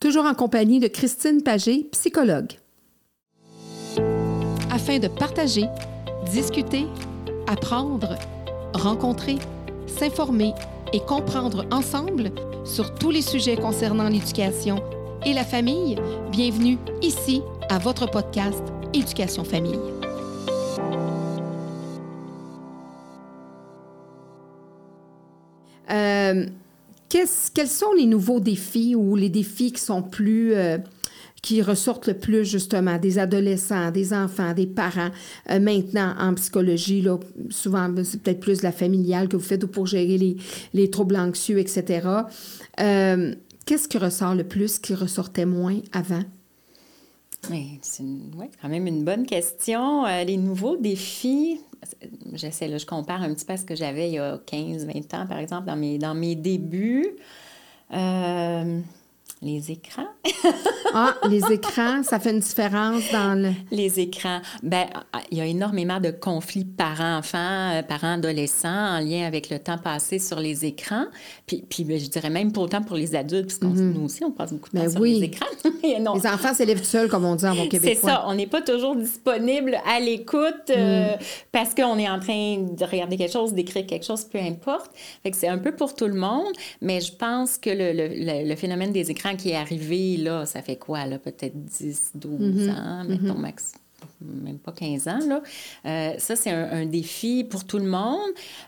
toujours en compagnie de Christine Pagé, psychologue. Afin de partager, discuter, apprendre, rencontrer, s'informer et comprendre ensemble sur tous les sujets concernant l'éducation et la famille, bienvenue ici à votre podcast Éducation Famille. Quels sont les nouveaux défis ou les défis. Euh, qui ressortent le plus justement des adolescents, des enfants, des parents. Euh, maintenant, en psychologie, souvent, ben, c'est peut-être plus la familiale que vous faites ou pour gérer les, les troubles anxieux, etc. Euh, qu'est-ce qui ressort le plus, qui ressortait moins avant? C'est quand même une bonne question. les nouveaux défis, j'essaie, là, je compare un petit peu à ce que j'avais il y a 15, 20 ans, par exemple, dans mes, dans mes débuts. Euh, les écrans. ah, les écrans, ça fait une différence dans le... Les écrans. Ben, il y a énormément de conflits parents-enfants, euh, parents-adolescents en lien avec le temps passé sur les écrans. Puis, puis ben, je dirais même pour autant pour les adultes, parce que mhm. nous aussi, on passe beaucoup de temps ben sur les écrans. Les enfants s'élèvent seuls, comme on dit en québécois. C'est ça. On n'est pas toujours disponible à l'écoute euh, mhm. parce qu'on est en train de regarder quelque chose, d'écrire quelque chose, peu importe. Fait que c'est un peu pour tout le monde, mais je pense que le, le, le phénomène des écrans qui est arrivé, là, ça fait quoi, là, peut-être 10, 12 mm-hmm. ans, mettons, mm-hmm. max, même pas 15 ans. Là. Euh, ça, c'est un, défi pour tout le monde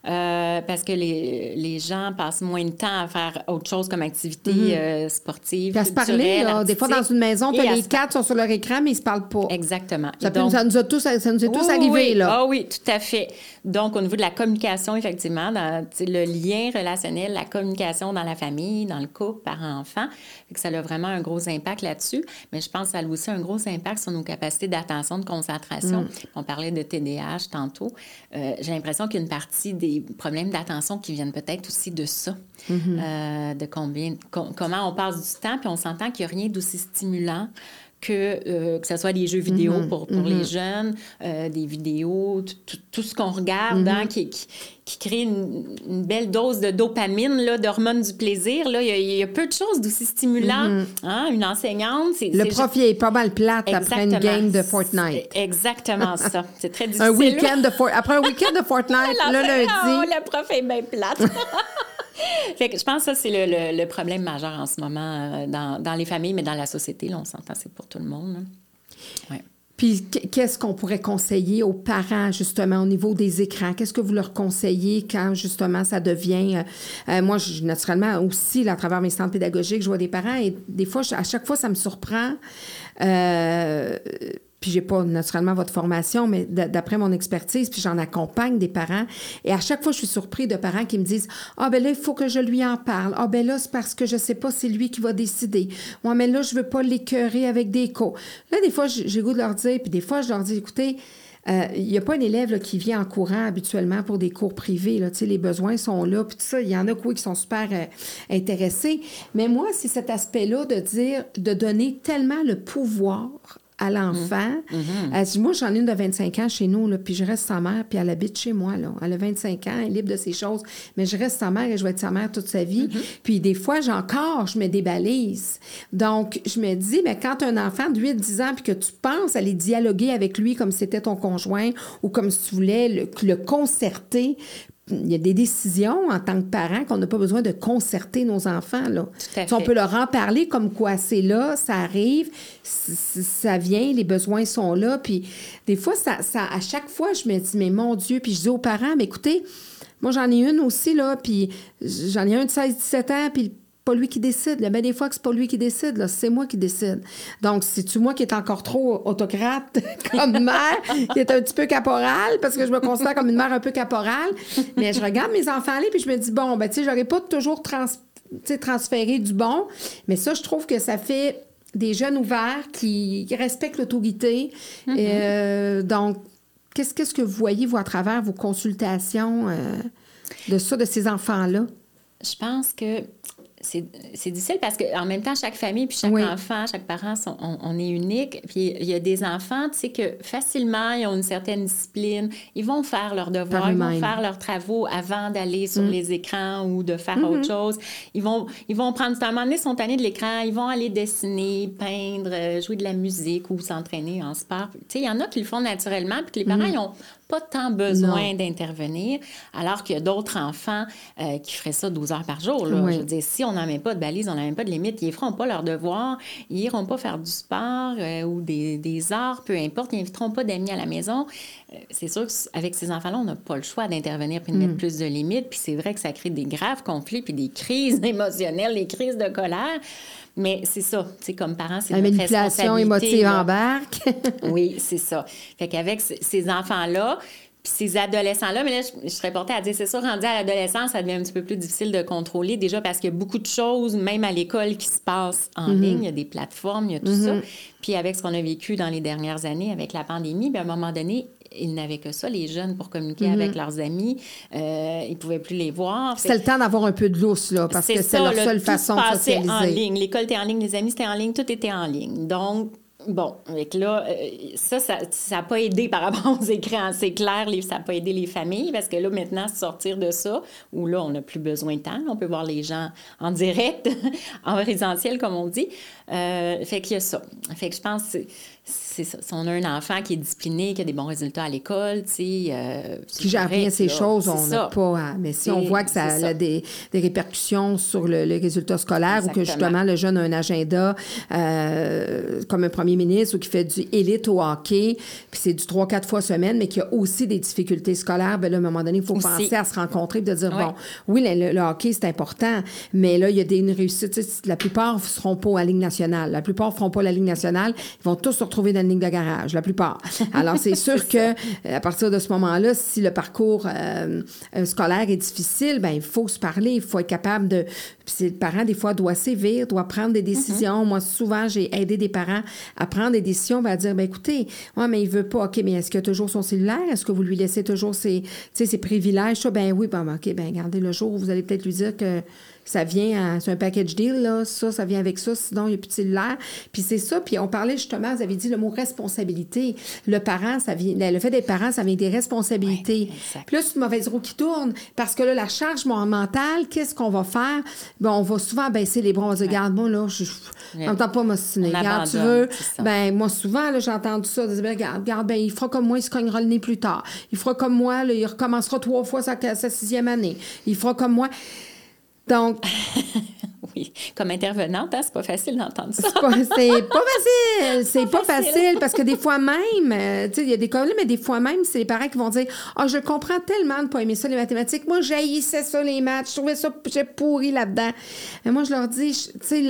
euh, parce que les, les, gens passent moins de temps à faire autre chose comme activité mm-hmm. euh, sportive. à se parler, là, des fois dans une maison, les quatre sont sur leur écran, mais ils se parlent pas. Exactement. Ça, ça nous, a tous, ça nous est tous arrivé. Oui. Là. Ah oui, tout à fait. Donc, au niveau de la communication, effectivement, dans, le lien relationnel, la communication dans la famille, dans le couple, parents-enfants, ça a vraiment un gros impact là-dessus. Mais je pense que ça a aussi un gros impact sur nos capacités d'attention, de concentration. Mm. On parlait de TDAH tantôt. Euh, j'ai l'impression qu'il y a une partie des problèmes d'attention qui viennent peut-être aussi de ça, mm-hmm. euh, de combien, comment on passe du temps, puis on s'entend qu'il n'y a rien d'aussi stimulant que, euh, que ce soit des jeux vidéo mm-hmm. pour, pour les mm-hmm. jeunes, euh, des vidéos, tout ce qu'on regarde, hein, qui, qui, qui, crée une, belle dose de dopamine, là, d'hormones du plaisir. Là. Il, y a, peu de choses d'aussi stimulant. Hein? Une enseignante, c'est... Le prof, il est pas mal plate après une game de Fortnite. Exactement ça. C'est très difficile. un week-end de Après un week-end de Fortnite, le lundi... Oh, le prof est bien plate. je pense que ça, c'est le, problème majeur en ce moment euh, dans, les familles, mais dans la société. On s'entend, c'est pour tout le monde. Puis, qu'est-ce qu'on pourrait conseiller aux parents, justement, au niveau des écrans? Qu'est-ce que vous leur conseillez quand, justement, ça devient... Euh, euh, moi, naturellement, aussi, à travers mes centres pédagogiques, je vois des parents et des fois, à chaque fois, ça me surprend puis j'ai pas naturellement votre formation, mais d'après mon expertise, puis j'en accompagne des parents. Et à chaque fois, je suis surpris de parents qui me disent Ah, ben là, il faut que je lui en parle. Ah, ben là, c'est parce que je sais pas, c'est lui qui va décider. Moi, mais là, je veux pas l'écœurer avec des cours. Là, des fois, j'ai goût de leur dire, puis des fois, je leur dis Écoutez, euh, il n'y a pas un élève qui vient en courant habituellement pour des cours privés. Là, les besoins sont là, puis ça. Il y en a qui sont super euh, intéressés. Mais moi, c'est cet aspect-là de dire, de donner tellement le pouvoir à l'enfant. Mm-hmm. moi, j'en ai une de 25 ans chez nous, là, puis je reste sa mère, puis elle habite chez moi. Là. Elle a 25 ans, elle est libre de ses choses, mais je reste sa mère et je vais être sa mère toute sa vie. Mm-hmm. Puis des fois, encore, je me débalise. Donc, je me dis, mais quand un enfant de 8-10 ans, puis que tu penses aller dialoguer avec lui comme si c'était ton conjoint ou comme si tu voulais le, le concerter il y a des décisions en tant que parent qu'on n'a pas besoin de concerter nos enfants. Là. on peut leur en parler comme quoi c'est là, ça arrive, ça vient, les besoins sont là. Puis des fois, ça, ça, à chaque fois, je me dis, mais mon Dieu, puis je dis aux parents, mais écoutez, moi j'en ai une aussi, là, puis j'en ai un de 16-17 ans, puis pas lui qui décide. Il y a bien des fois que c'est pas lui qui décide, c'est moi qui décide. Donc, c'est-tu moi qui est encore trop autocrate comme mère, qui est un petit peu caporale, parce que je me considère comme une mère un peu caporale? Mais je regarde mes enfants aller, puis je me dis, bon, ben, tu sais, j'aurais pas toujours trans, transféré du bon. Mais ça, je trouve que ça fait des jeunes ouverts qui respectent l'autorité. Mm-hmm. Euh, donc, qu'est-ce, qu'est-ce que vous voyez, vous, à travers vos consultations euh, de ça, de ces enfants-là? Je pense que c'est difficile parce qu'en même temps, chaque famille, puis chaque enfant, chaque parent, sont, on, est unique. Puis il y a des enfants, tu sais, que facilement, ils ont une certaine discipline. Ils vont faire leurs devoirs, ils vont faire leurs travaux avant d'aller sur mm. les écrans ou de faire autre mm-hmm. chose. Ils vont, ils vont prendre. À un moment donné, sont tannés de l'écran, ils vont aller dessiner, peindre, euh, jouer de la musique ou s'entraîner en sport. Tu sais, il y en a qui le font naturellement, puis que les parents, mm-hmm. ils ont pas tant besoin d'intervenir, alors qu'il y a d'autres enfants euh, qui feraient ça 12 heures par jour. Je veux dire, si on n'en met pas de balise, on n'en met pas de limite, ils ne feront pas leurs devoirs, ils n'iront pas faire du sport euh, ou des, des, arts, peu importe, ils n'inviteront pas d'amis à la maison. Euh, c'est sûr qu'avec ces enfants-là, on n'a pas le choix d'intervenir puis de mettre mm. plus de limites. Puis c'est vrai que ça crée des graves conflits puis des crises émotionnelles, des crises de colère. Mais c'est ça, c'est comme parents, c'est La manipulation émotive embarque. oui, c'est ça. Fait qu'avec ces enfants-là, puis ces adolescents-là, mais là, je, serais portée à dire, c'est sûr, rendu à l'adolescence, ça devient un petit peu plus difficile de contrôler, déjà parce qu'il y a beaucoup de choses, même à l'école, qui se passent en mm-hmm. ligne. Il y a des plateformes, il y a tout ça. Mm-hmm. Puis avec ce qu'on a vécu dans les dernières années, avec la pandémie, bien, à un moment donné, ils n'avaient que ça, les jeunes, pour communiquer mhm. avec leurs amis. Euh, ils ne pouvaient plus les voir. C'est le temps d'avoir un peu de lousse, là, parce que c'est leur seule façon de socialiser. en ligne. L'école était en ligne, les amis, c'était en ligne, tout était en ligne. Donc, Bon, avec là, euh, ça, ça n'a pas aidé par rapport aux écrans. C'est clair, ça n'a pas aidé les familles parce que là, maintenant, sortir de ça, où là, on n'a plus besoin de temps, on peut voir les gens en direct, en présentiel, comme on dit. Euh, fait qu'il y a ça. Fait que je pense que c'est ça. Si on a un enfant qui est discipliné, qui a des bons résultats à l'école, tu sais. Euh, qui gère bien ces choses, on n'a pas. Mais si on voit que ça a des, des, répercussions sur le, les résultats scolaires ou que justement le jeune a un agenda euh, comme un premier ministre ou qui fait du élite au hockey, puis c'est du 3-4 fois semaine, mais qui a aussi des difficultés scolaires, bien là, à un moment donné, il faut penser à se rencontrer et de dire bon, oui, le, hockey, c'est important, mais là, il y a des une réussite. La plupart ne seront pas à la Ligue nationale. La plupart ne feront pas la Ligue nationale. Ils vont tous se retrouver dans ligne de garage, la plupart. Alors, c'est sûr que à partir de ce moment-là, si le parcours euh, euh, scolaire est difficile, ben il faut se parler, il faut être capable de. Puis le parent, des fois, doit sévir, doit prendre des décisions. Mm-hmm. Moi, souvent, j'ai aidé des parents à prendre des décisions, à dire, ben écoutez, ouais, mais il veut pas, OK, mais est-ce qu'il a toujours son cellulaire? Est-ce que vous lui laissez toujours ses, ses privilèges? Ça, ben oui, ben, OK, ben regardez le jour où vous allez peut-être lui dire que ça vient, c'est un package deal, là, ça, ça vient avec ça, sinon il n'y a plus de cellulaire. Puis c'est ça, puis on parlait justement, vous avez dit le mot responsabilité. Le parent, ça vient, le fait d'être parent, ça vient des responsabilités. puis là, c'est une mauvaise roue qui tourne, parce que là, la charge mentale, qu'est-ce qu'on va faire? Bon, on va souvent baisser les bras, on va dire, regarde, moi, là, je n'entends pas m'ostiner. Regarde, tu veux, ben moi, souvent, là, j'ai entendu ça, de dire, ben, regarde, regarde, ben, il fera comme moi, il se cognera le nez plus tard. Il fera comme moi, là, il recommencera trois fois sa, sa sixième année. Il fera comme moi. Donc. oui, comme intervenante, hein, c'est pas facile d'entendre ça. c'est pas, facile. C'est pas, facile parce que des fois même, euh, tu sais, il y a des cas mais des fois même, c'est les parents qui vont dire Ah, oh, je comprends tellement de pas aimer ça, les mathématiques. Moi, j'haïssais ça, les maths. Je trouvais ça, j'ai pourri là-dedans. Mais moi, je leur dis, tu sais,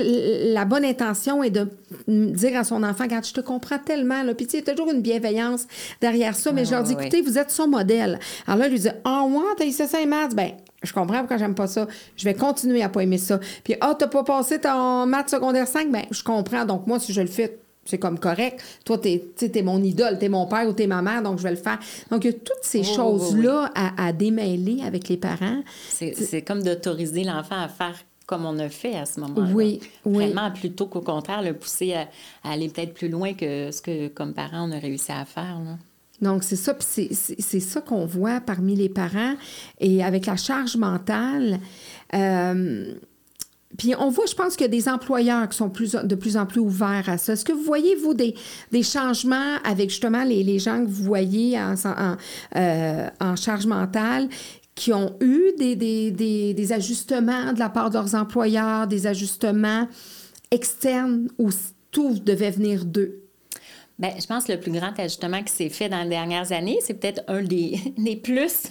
la bonne intention est de dire à son enfant Regarde, je te comprends tellement. Là. Puis, tu sais, il y a toujours une bienveillance derrière ça. Mais je leur dis Écoutez, vous êtes son modèle. Alors là, je lui dis Ah, oh, moi, t'as ça, les maths. Ben, je comprends pourquoi j'aime pas ça. Je vais continuer à pas aimer ça. Puis, ah, oh, t'as pas passé ton maths secondaire 5? Ben, je comprends. Donc, moi, si je le fais, c'est comme correct. Toi, t'es, es mon idole, t'es mon père ou t'es ma mère, donc je vais le faire. Donc, il y a toutes ces choses-là À, démêler avec les parents. C'est, comme d'autoriser l'enfant à faire comme on a fait à ce moment-là. Oui, oui. Vraiment, plutôt qu'au contraire, le pousser à, aller peut-être plus loin que ce que, comme parents, on a réussi à faire. Là. Donc, c'est ça, c'est ça qu'on voit parmi les parents. Et avec la charge mentale, euh, puis on voit, je pense qu'il y a des employeurs qui sont de plus en plus ouverts à ça. Est-ce que vous voyez, vous, des, des changements avec justement les, les, gens que vous voyez en, en, euh, charge mentale qui ont eu des, des, des, des, ajustements de la part de leurs employeurs, des ajustements externes où tout devait venir d'eux? Bien, je pense que le plus grand ajustement qui s'est fait dans les dernières années, c'est peut-être un des, des plus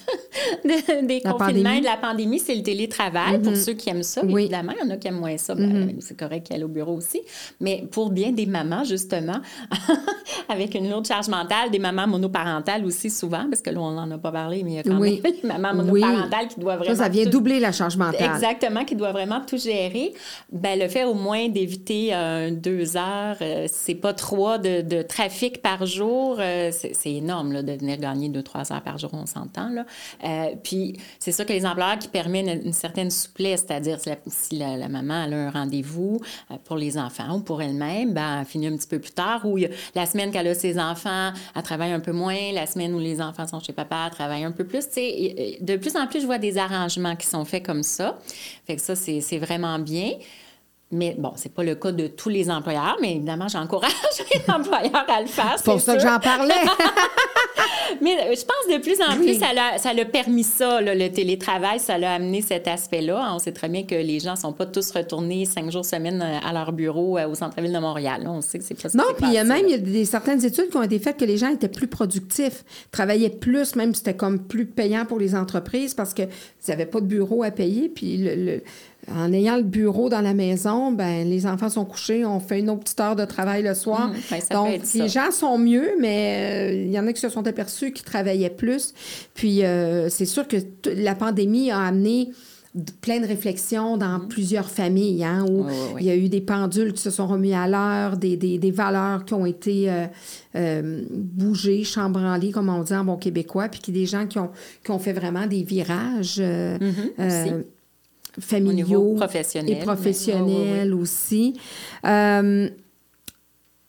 des confinements et de la pandémie, c'est le télétravail. Pour mm-hmm. ceux qui aiment ça, évidemment, il y en a qui aiment moins ça. Ben, mm-hmm. c'est correct qu'elle au bureau aussi. Mais pour bien des mamans, justement, avec une lourde charge mentale, des mamans monoparentales aussi souvent, parce que là, on n'en a pas parlé, mais il y a quand même des mamans monoparentales qui doivent vraiment... Ça, ça vient doubler la charge mentale. Exactement, qui doivent vraiment tout gérer. Ben, le fait au moins d'éviter deux heures, euh, c'est pas trois de, de trafic par jour, euh, c'est énorme là, de venir gagner 2-3 heures par jour, on s'entend. Euh, puis c'est sûr que les employeurs qui permettent une, certaine souplesse, c'est-à-dire si, la, maman a un rendez-vous pour les enfants ou pour elle-même, ben, elle finit un petit peu plus tard. Ou la semaine qu'elle a ses enfants, elle travaille un peu moins. La semaine où les enfants sont chez papa, elle travaille un peu plus. de plus en plus, je vois des arrangements qui sont faits comme ça. Fait que ça, c'est vraiment bien. Mais bon, c'est pas le cas de tous les employeurs, mais évidemment, j'encourage les employeurs à le faire. C'est pour ça que j'en parlais. mais euh, je pense de plus en plus, ça l'a, ça permis ça, le télétravail, ça l'a amené cet aspect-là. On sait très bien que les gens sont pas tous retournés cinq jours semaine euh, à leur bureau euh, au centre-ville de Montréal. On sait que c'est pas. Non, puis il y a même il y a des, certaines études qui ont été faites que les gens étaient plus productifs, travaillaient plus, même c'était comme plus payant pour les entreprises parce qu'ils n'avaient pas de bureau à payer. Puis le en ayant le bureau dans la maison, ben les enfants sont couchés, on fait une autre petite heure de travail le soir. Mmh, ben, Donc, les gens sont mieux, mais euh, il y en a qui se sont aperçus qu'ils travaillaient plus. Puis, euh, c'est sûr que la pandémie a amené plein de réflexions dans mmh. plusieurs familles, hein, où il y a eu des pendules qui se sont remis à l'heure, des, des, des, valeurs qui ont été euh, bougées, chambranlées, comme on dit en bon québécois, puis qui des gens qui ont, qui ont fait vraiment des virages. Mmh, familiaux et professionnels aussi. Euh,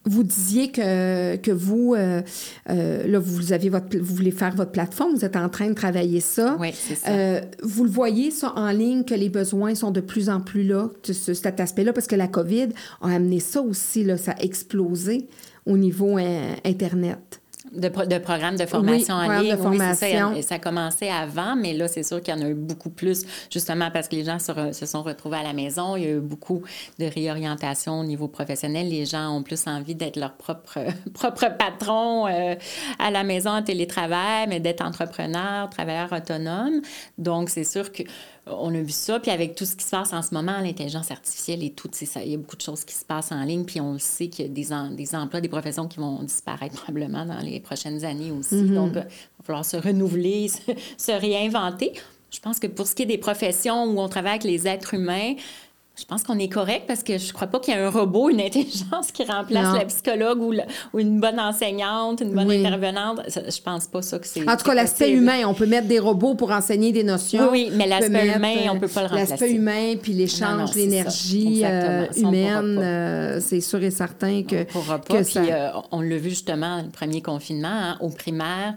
vous disiez que, que vous, euh, euh, là, vous, avez votre, vous voulez faire votre plateforme, vous êtes en train de travailler ça. Oui, c'est ça. vous le voyez, ça, en ligne, que les besoins sont de plus en plus là, cet aspect-là, parce que la COVID a amené ça aussi, là, ça a explosé au niveau Internet. De, de, programmes de formation en ligne. Oui, ça, ça a commencé avant, mais là, c'est sûr qu'il y en a eu beaucoup plus, justement parce que les gens se, sont retrouvés à la maison. Il y a eu beaucoup de réorientation au niveau professionnel. Les gens ont plus envie d'être leur propre, propre patron euh, à la maison en télétravail, mais d'être entrepreneur, travailleur autonome. Donc, c'est sûr que on a vu ça. Puis avec tout ce qui se passe en ce moment, l'intelligence artificielle et tout, ça, il y a beaucoup de choses qui se passent en ligne. Puis on le sait qu'il y a des, des emplois, des professions qui vont disparaître probablement dans les prochaines années aussi. Mm-hmm. Donc, euh, il va falloir se renouveler, se réinventer. Je pense que pour ce qui est des professions où on travaille avec les êtres humains, je pense qu'on est correct parce que je crois pas qu'il y a un robot, une intelligence qui remplace la psychologue ou, ou, une bonne enseignante, une bonne intervenante. Je pense pas ça que c'est. En tout cas, l'aspect humain, on peut mettre des robots pour enseigner des notions. Oui, mais l'aspect humain, on peut pas le remplacer. L'aspect humain, puis l'échange, l'énergie euh, humaine, euh, c'est sûr et certain que. On pourra pas. puis, euh, on l'a vu justement le premier confinement, hein, au primaire,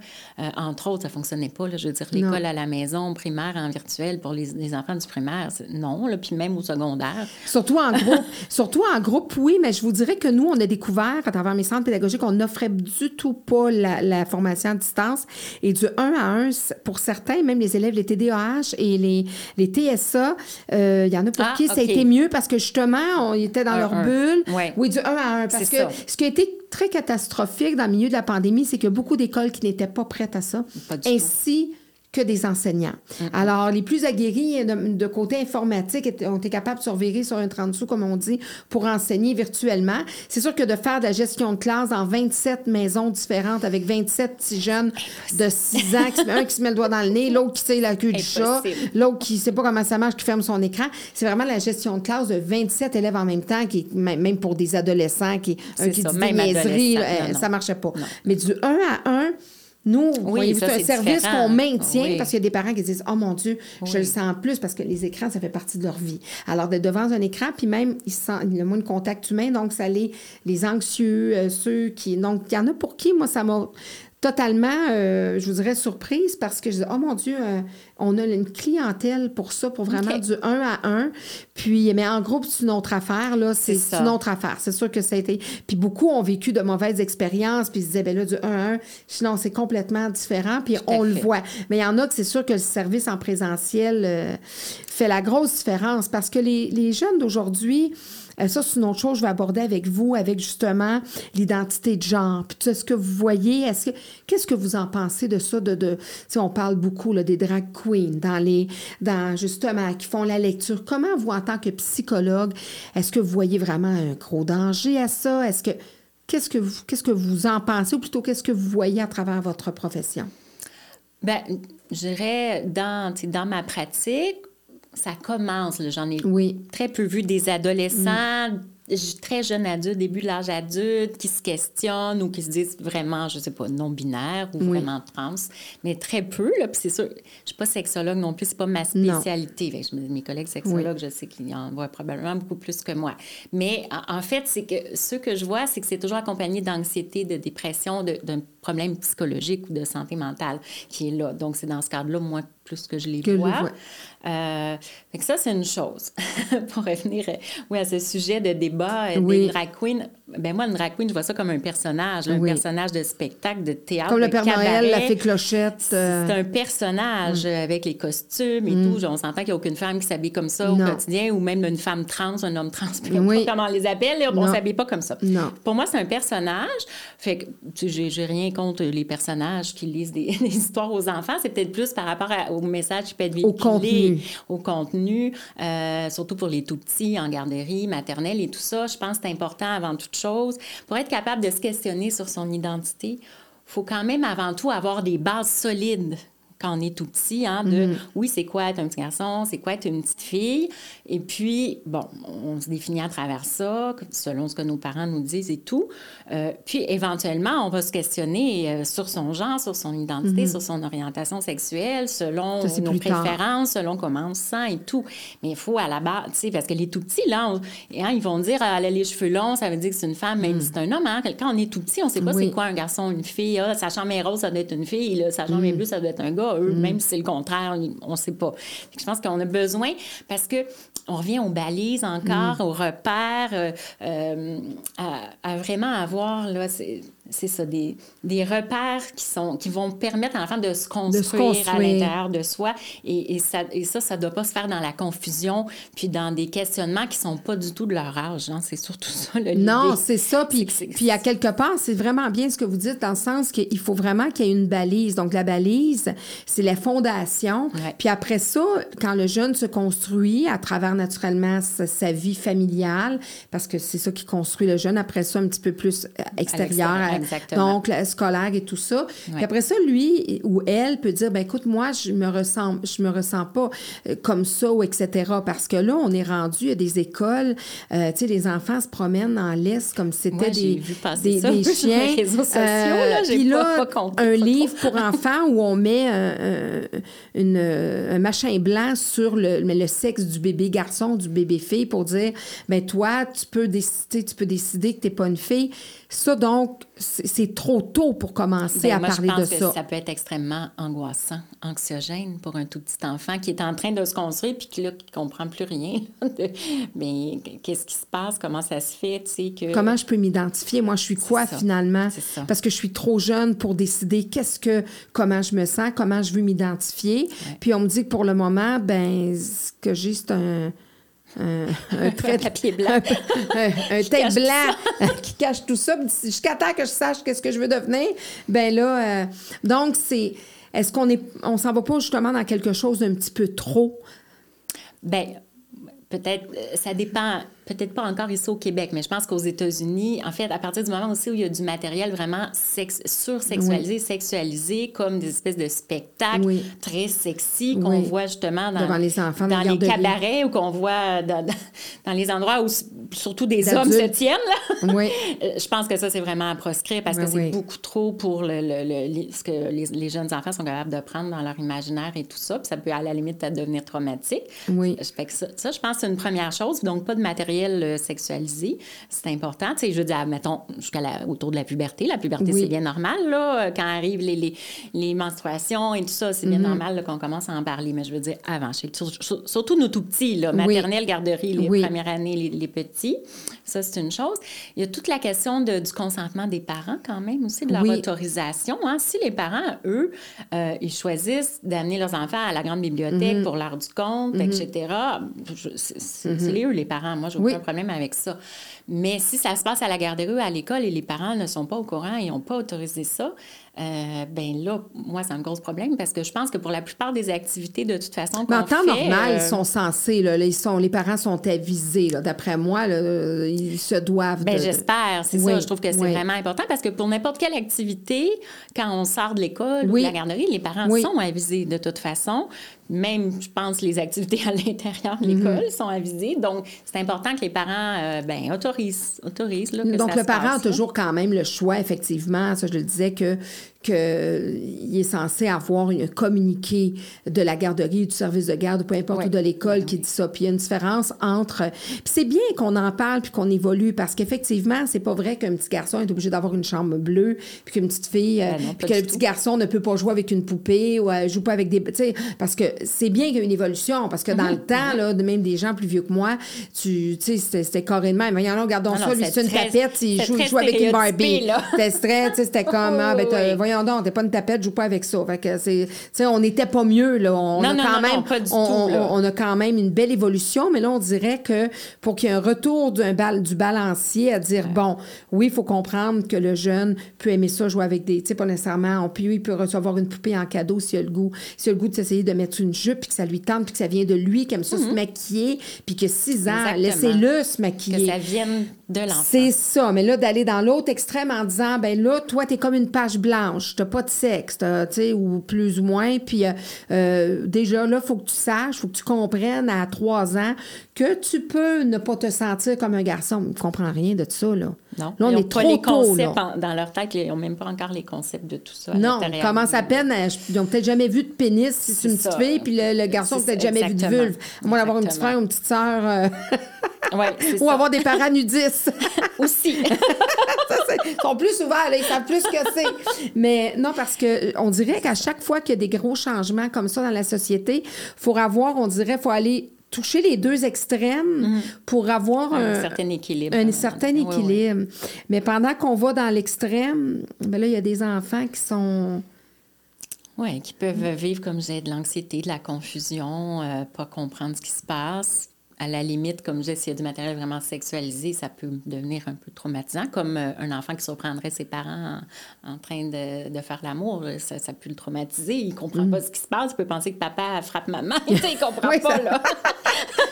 entre autres, ça fonctionnait pas. Là, je veux dire, l'école à la maison, primaire en virtuel pour les, les enfants du primaire, non. Là, puis même au secondaire Surtout en groupe. Surtout en groupe, oui, mais je vous dirais que nous, on a découvert à travers mes centres pédagogiques, on n'offrait du tout pas la, formation à distance. Et du 1 à 1, pour certains, même les élèves, les TDAH et les, les TSA, euh, il y en a pour ah, qui ça a été mieux parce que justement, on était dans leur bulle. Oui, du 1 à 1. Parce que ce qui a été très catastrophique dans le milieu de la pandémie, c'est a beaucoup d'écoles qui n'étaient pas prêtes à ça. Ainsi, que des enseignants. Mm-hmm. Alors, les plus aguerris de, côté informatique ont été capables de surveiller sur un 30 sous, comme on dit, pour enseigner virtuellement. C'est sûr que de faire de la gestion de classe dans 27 maisons différentes avec 27 petits jeunes de 6 ans, qui, un qui se met le doigt dans le nez, l'autre qui sait la queue du chat, l'autre qui sait pas comment ça marche, qui ferme son écran. C'est vraiment la gestion de classe de 27 élèves en même temps, qui même pour des adolescents, qui, un qui dit des niaiseries, euh, ça marchait pas. Mais du 1 à 1, nous, c'est un service qu'on maintient parce qu'il y a des parents qui disent Oh mon Dieu, je le sens plus parce que les écrans, ça fait partie de leur vie. Alors, d'être devant un écran, puis même, ils sentent, a moins de contact humain, donc ça les, les anxieux, euh, ceux qui. Donc, il y en a pour qui, moi, ça m'a totalement, euh, je vous dirais, surprise parce que je dis, oh mon Dieu, euh, on a une clientèle pour ça, pour vraiment du 1 à 1. Puis, mais en groupe, c'est une autre affaire, là. C'est une autre affaire. C'est sûr que ça a été. Puis beaucoup ont vécu de mauvaises expériences, puis ils disaient, ben là, du 1 à 1, sinon, c'est complètement différent, puis on le voit. Mais il y en a que c'est sûr que le service en présentiel euh, fait la grosse différence parce que les, les jeunes d'aujourd'hui, ça, c'est une autre chose que je vais aborder avec vous, avec justement l'identité de genre. Puis, ce que vous voyez, est-ce que, qu'est-ce que vous en pensez de ça? De, de, on parle beaucoup là, des drag queens, dans les, dans, justement, qui font la lecture. Comment vous, en tant que psychologue, est-ce que vous voyez vraiment un gros danger à ça? Est-ce que, qu'est-ce que vous, qu'est-ce que vous en pensez? Ou plutôt qu'est-ce que vous voyez à travers votre profession? Bien, je dirais, dans, dans ma pratique, ça commence. J'en ai très peu vu des adolescents très jeunes adultes, début de l'âge adulte, qui se questionnent ou qui se disent vraiment, je sais pas, non-binaire ou vraiment trans, mais très peu. Là, puis c'est sûr, je suis pas sexologue non plus, c'est pas ma spécialité. je mes collègues sexologues, je sais qu'ils en voient probablement beaucoup plus que moi. Mais en, fait, c'est que ce que je vois, c'est que c'est toujours accompagné d'anxiété, de dépression, d'un problème psychologique ou de santé mentale qui est là. Donc, c'est dans ce cadre-là, moi, plus que je les vois. Euh, fait que ça, c'est une chose. Pour revenir euh, oui, à ce sujet de débat euh, des drag queens, ben moi, une drag queen, je vois ça comme un personnage, un personnage de spectacle, de théâtre. Comme le Père Noël, la fée clochette. C'est un personnage avec les costumes et mm. tout. On s'entend qu'il n'y a aucune femme qui s'habille comme ça au quotidien, ou même une femme trans, un homme trans, importe comment on les appelle, on ne s'habille pas comme ça. Non. Pour moi, c'est un personnage. Fait que j'ai rien contre les personnages qui lisent des, histoires aux enfants. C'est peut-être plus par rapport au message qui peut être véhiculé, au contenu, au contenu euh, surtout pour les tout-petits en garderie, maternelle et tout ça. Je pense que c'est important avant toute chose. Pour être capable de se questionner sur son identité, il faut quand même avant tout avoir des bases solides quand on est tout petit, hein, de mm-hmm. oui, c'est quoi être un petit garçon, c'est quoi être une petite fille. Et puis, bon, on se définit à travers ça, selon ce que nos parents nous disent et tout. Euh, puis, éventuellement, on va se questionner euh, sur son genre, sur son identité, mm-hmm. sur son orientation sexuelle, selon nos préférences, selon comment on se sent et tout. Mais il faut à la base, tu sais, parce que les tout petits, là, hein, ils vont dire, ah, elle a les cheveux longs, ça veut dire que c'est une femme, même mm. si c'est un homme. Hein. Quand on est tout petit, on ne sait pas c'est quoi un garçon, une fille. Ah, sa chambre est rose, ça doit être une fille. Là, sa chambre est mm. bleue, ça doit être un gars eux, mm. même si c'est le contraire, on ne sait pas. Je pense qu'on a besoin, parce que on revient aux balises encore, mm. aux repères, euh, euh, à, vraiment avoir, là, c'est ça, des, des, repères qui, sont, qui vont permettre à l'enfant de se construire, à l'intérieur de soi. Et, et, ça, et ça, ça ne doit pas se faire dans la confusion, puis dans des questionnements qui ne sont pas du tout de leur âge. Hein. C'est surtout ça, le Non, c'est ça. Puis, puis à quelque part, c'est vraiment bien ce que vous dites, dans le sens qu'il faut vraiment qu'il y ait une balise. Donc, la balise, c'est la fondation. Puis après ça, quand le jeune se construit à travers naturellement sa, vie familiale, parce que c'est ça qui construit le jeune, après ça, un petit peu plus euh, donc scolaire et tout ça. Puis après ça, lui ou elle peut dire, ben écoute, moi, je me ressens, je me ressens pas euh, comme ça ou etc. Parce que là, on est rendu à des écoles, euh, tu sais, les enfants se promènent en laisse comme si c'était des, des, des, chiens. Puis là, un livre pour enfants où on met une, un machin blanc sur le, le sexe du bébé garçon, du bébé fille pour dire, ben toi, tu peux décider, tu peux décider que tu n'es pas une fille. Ça, donc, c'est trop tôt pour commencer ben, à parler de ça. ça peut être extrêmement angoissant, anxiogène pour un tout petit enfant qui est en train de se construire puis qui ne comprend plus rien. mais qu'est-ce qui se passe? Comment ça se fait? Que... Comment je peux m'identifier? Moi, je suis quoi finalement? Parce que je suis trop jeune pour décider qu'est-ce que, comment je me sens, comment je veux m'identifier. Puis on me dit que pour le moment, ben, ce que j'ai, c'est un un, trait papier blanc. un, tape blanc qui cache tout ça. Jusqu'à temps que je sache qu'est-ce que je veux devenir, ben là, euh, donc c'est. Est-ce qu'on est, on s'en va pas justement dans quelque chose d'un petit peu trop? Ben peut-être, euh, ça dépend peut-être pas encore ici au Québec, mais je pense qu'aux États-Unis, en fait, à partir du moment aussi où il y a du matériel vraiment sex sursexualisé, sexualisé, comme des espèces de spectacles très sexy qu'on voit justement dans, les, enfants, dans les cabarets ou qu'on voit dans, dans, les endroits où surtout des hommes se tiennent. Là. Oui. Euh, je pense que ça, c'est vraiment à proscrire parce que c'est beaucoup trop pour le, le, ce que les, les, jeunes enfants sont capables de prendre dans leur imaginaire et tout ça. Puis ça peut à la limite devenir traumatique. Oui. Fait que ça, ça, je pense, c'est une première chose. Donc, pas de matériel euh, sexualisé. C'est important. Tu sais, je veux dire, mettons, jusqu'à autour de la puberté. La puberté, c'est bien normal, là. Quand arrivent les, les, les menstruations et tout ça, c'est bien mm-hmm. normal qu'on commence à en parler. Mais je veux dire, avant, surtout nous tout petits, là, maternelle, garderie, les premières années, les, petits. Ça, c'est une chose. Il y a toute la question de, du consentement des parents, quand même, aussi, de leur autorisation. Hein. Si les parents, eux, euh, ils choisissent d'amener leurs enfants à la grande bibliothèque mm-hmm. pour l'heure du compte, mm-hmm. etc., c'est les eux, les parents. Moi, je oui. un problème avec ça. Mais si ça se passe à la garderie ou à l'école et les parents ne sont pas au courant et n'ont pas autorisé ça, euh, ben là, moi, c'est un gros problème parce que je pense que pour la plupart des activités, de toute façon, Mais en temps fait, normal, euh, ils sont censés, là, ils sont, les parents sont avisés. D'après moi, là, ils se doivent. Ben, de- j'espère, c'est Oui, ça. Je trouve que c'est oui. vraiment important parce que pour n'importe quelle activité, quand on sort de l'école ou de la garderie, les parents sont avisés de toute façon. Même, je pense, les activités à l'intérieur de Mhm. l'école sont avisées. Donc, c'est important que les parents euh, ben, autorisent, autorisent là, que Donc, ça le se parent a passe, toujours quand même le choix, effectivement. Ça, je le disais, que qu'il est censé avoir un communiqué de la garderie ou du service de garde, ou peu importe, Oui. ou de l'école qui dit ça. Puis il y a une différence entre... Puis c'est bien qu'on en parle puis qu'on évolue, parce qu'effectivement, c'est pas vrai qu'un petit garçon est obligé d'avoir une chambre bleue, puis qu'une petite fille... euh, Ben non, puis que le petit garçon ne peut pas jouer avec une poupée ou euh, joue pas avec des... Tu sais, parce que c'est bien qu'il y ait une évolution, parce que dans Mhm. le temps, là, de même des gens plus vieux que moi, tu sais, c'était c'était carrément... Là, regardons Non, ça, lui, c'est une très- tapette, il joue, il très joue avec une Barbie. là. C'était sais, c'était comme, ah, ben. voyons donc, t'es pas une tapette, joue pas avec ça. Fait que c'est, tu sais, on n'était pas mieux, là. On Non, a non, quand non, même, pas du on, tout, on- là. on a quand même une belle évolution, mais là, on dirait que pour qu'il y ait un retour d'un bal- du balancier à dire, bon, oui, il faut comprendre que le jeune peut aimer ça, jouer avec des, tu sais, pas nécessairement, on peut, il peut recevoir une poupée en cadeau s'il a le goût, s'il a le goût de s'essayer de mettre une jupe, puis que ça lui tente, puis que ça vient de lui, qui aime ça se maquiller, puis que 6 ans, laissez-le se Que maquiller. ça vienne de l'enfant. C'est ça. Mais là, d'aller dans l'autre extrême en disant, ben là, toi, t'es comme une page blanche. T'as pas de sexe, tu sais, ou plus ou moins. Puis euh, euh, déjà, là, faut que tu saches, faut que tu comprennes à trois ans que tu peux ne pas te sentir comme un garçon. Je comprends rien de ça, là. Non, Là, on ils ont est pas trop les tôt, là. concepts en- dans leur tête, ils n'ont même pas encore les concepts de tout ça. Non, l'intérieur. commence à peine. à- Ils n'ont peut-être jamais vu de pénis si c'est une petite ça. fille, puis le, le garçon C'est peut-être jamais vu de vulve. À moins d'avoir un petit frère ou une petite sœur. euh, Ouais, ou ça. avoir des parents nudistes. Aussi. Ça, Ils sont plus là, ils savent plus ce que c'est. Mais non, parce que euh, on dirait qu'à chaque fois qu'il y a des gros changements comme ça dans la société, il faut avoir, on dirait, faut aller toucher les deux extrêmes pour avoir Un un, certain équilibre. un certain équilibre. Mais pendant qu'on va dans l'extrême, ben là, il y a des enfants qui sont... Oui, qui peuvent vivre, comme je disais, de l'anxiété, de la confusion, euh, pas comprendre ce qui se passe. À la limite, comme je disais, s'il y a du matériel vraiment sexualisé, ça peut devenir un peu traumatisant, comme euh, un enfant qui surprendrait ses parents en, en train de, de faire l'amour. là, Ça, ça peut le traumatiser. Il comprend pas ce qui se passe. Il peut penser que papa frappe maman. Il comprend Mm. Oui, pas, ça- là.